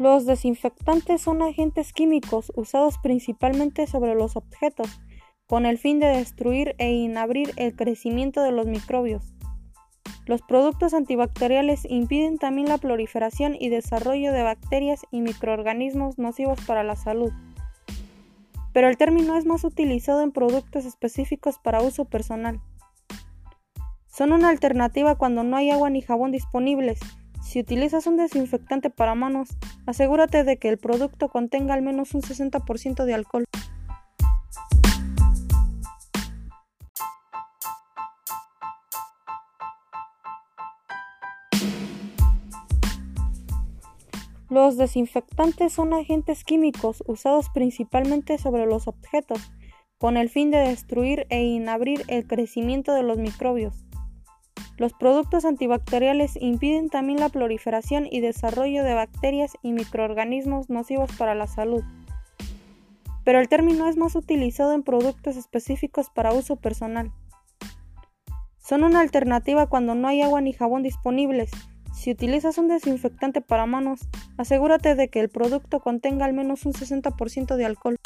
Los desinfectantes son agentes químicos usados principalmente sobre los objetos, con el fin de destruir e inabrir el crecimiento de los microbios. Los productos antibacteriales impiden también la proliferación y desarrollo de bacterias y microorganismos nocivos para la salud. Pero el término es más utilizado en productos específicos para uso personal. Son una alternativa cuando no hay agua ni jabón disponibles. Si utilizas un desinfectante para manos, asegúrate de que el producto contenga al menos un 60% de alcohol. Los desinfectantes son agentes químicos usados principalmente sobre los objetos, con el fin de destruir e inabrir el crecimiento de los microbios. Los productos antibacteriales impiden también la proliferación y desarrollo de bacterias y microorganismos nocivos para la salud. Pero el término es más utilizado en productos específicos para uso personal. Son una alternativa cuando no hay agua ni jabón disponibles, si utilizas un desinfectante para manos, asegúrate de que el producto contenga al menos un 60% de alcohol.